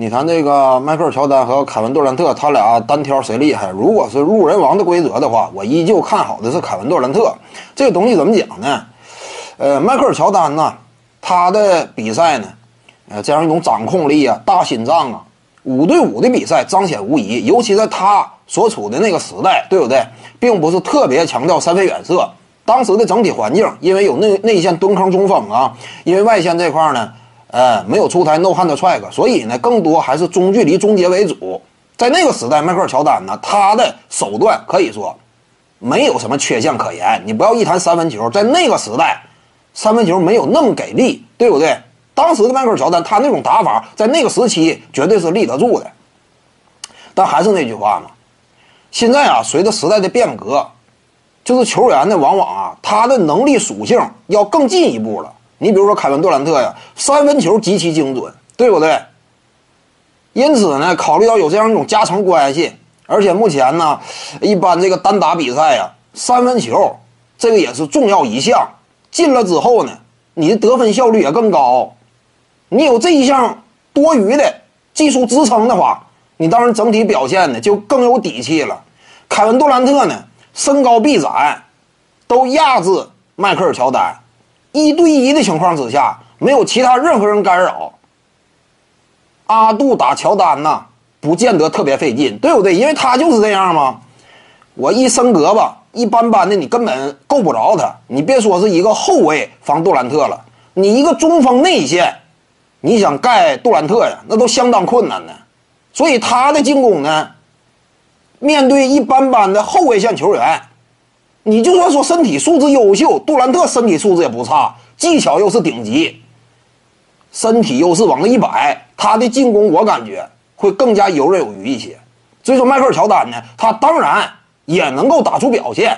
你看这个迈克尔乔丹和凯文杜兰特，他俩单挑谁厉害？如果是路人王的规则的话，我依旧看好的是凯文杜兰特。这个东西怎么讲呢？呃，迈克尔乔丹呢，他的比赛呢，呃，这样一种掌控力啊，大心脏啊，五对五的比赛彰显无疑。尤其在他所处的那个时代，对不对？并不是特别强调三分远射。当时的整体环境，因为有内内线蹲坑中锋啊，因为外线这块呢。呃，没有出台 no hand track，所以呢，更多还是中距离终结为主。在那个时代，迈克尔乔丹呢，他的手段可以说没有什么缺陷可言。你不要一谈三分球，在那个时代，三分球没有那么给力，对不对？当时的迈克尔乔丹，他那种打法，在那个时期绝对是立得住的。但还是那句话嘛，现在啊，随着时代的变革，就是球员呢，往往啊，他的能力属性要更进一步了。你比如说凯文杜兰特呀，三分球极其精准，对不对？因此呢，考虑到有这样一种加成关系，而且目前呢，一般这个单打比赛呀，三分球这个也是重要一项。进了之后呢，你的得分效率也更高。你有这一项多余的技术支撑的话，你当然整体表现呢就更有底气了。凯文杜兰特呢，身高臂展都压制迈克尔乔丹。一对一的情况之下，没有其他任何人干扰，阿杜打乔丹呐，不见得特别费劲，对不对？因为他就是这样嘛。我一伸胳膊，一般般的你根本够不着他。你别说是一个后卫防杜兰特了，你一个中锋内线，你想盖杜兰特呀，那都相当困难的。所以他的进攻呢，面对一般般的后卫线球员。你就算说身体素质优秀，杜兰特身体素质也不差，技巧又是顶级，身体优势往那一摆，他的进攻我感觉会更加游刃有余一些。所以说，迈克尔乔丹呢，他当然也能够打出表现，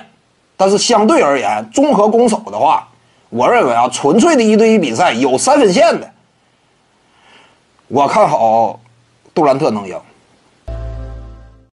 但是相对而言，综合攻守的话，我认为啊，纯粹的一对一比赛有三分线的，我看好杜兰特能赢。